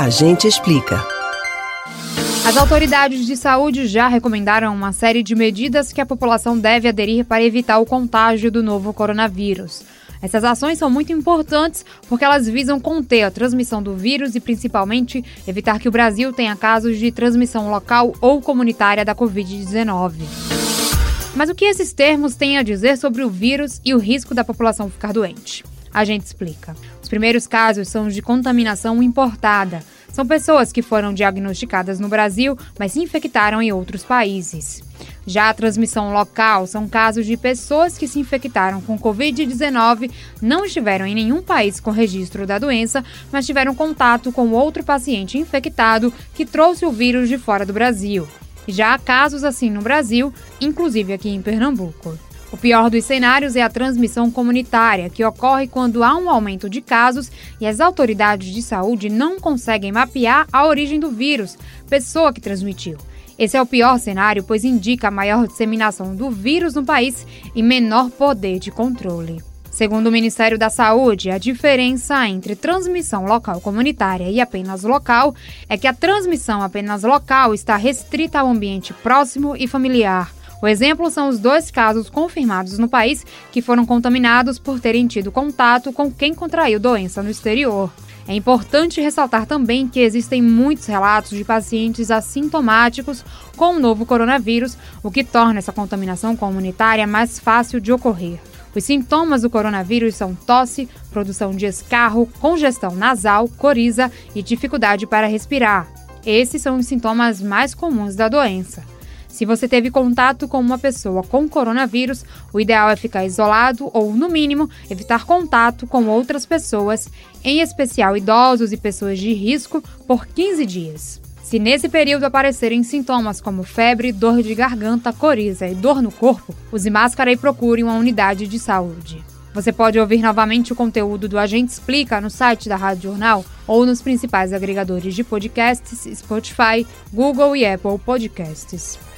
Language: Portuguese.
A gente explica. As autoridades de saúde já recomendaram uma série de medidas que a população deve aderir para evitar o contágio do novo coronavírus. Essas ações são muito importantes porque elas visam conter a transmissão do vírus e, principalmente, evitar que o Brasil tenha casos de transmissão local ou comunitária da Covid-19. Mas o que esses termos têm a dizer sobre o vírus e o risco da população ficar doente? A gente explica. Os primeiros casos são de contaminação importada. São pessoas que foram diagnosticadas no Brasil, mas se infectaram em outros países. Já a transmissão local são casos de pessoas que se infectaram com Covid-19, não estiveram em nenhum país com registro da doença, mas tiveram contato com outro paciente infectado que trouxe o vírus de fora do Brasil. Já há casos assim no Brasil, inclusive aqui em Pernambuco. O pior dos cenários é a transmissão comunitária, que ocorre quando há um aumento de casos e as autoridades de saúde não conseguem mapear a origem do vírus, pessoa que transmitiu. Esse é o pior cenário, pois indica a maior disseminação do vírus no país e menor poder de controle. Segundo o Ministério da Saúde, a diferença entre transmissão local comunitária e apenas local é que a transmissão apenas local está restrita ao ambiente próximo e familiar. O exemplo são os dois casos confirmados no país que foram contaminados por terem tido contato com quem contraiu doença no exterior. É importante ressaltar também que existem muitos relatos de pacientes assintomáticos com o novo coronavírus, o que torna essa contaminação comunitária mais fácil de ocorrer. Os sintomas do coronavírus são tosse, produção de escarro, congestão nasal, coriza e dificuldade para respirar. Esses são os sintomas mais comuns da doença. Se você teve contato com uma pessoa com coronavírus, o ideal é ficar isolado ou, no mínimo, evitar contato com outras pessoas, em especial idosos e pessoas de risco, por 15 dias. Se nesse período aparecerem sintomas como febre, dor de garganta, coriza e dor no corpo, use máscara e procure uma unidade de saúde. Você pode ouvir novamente o conteúdo do Agente Explica no site da Rádio Jornal ou nos principais agregadores de podcasts Spotify, Google e Apple Podcasts.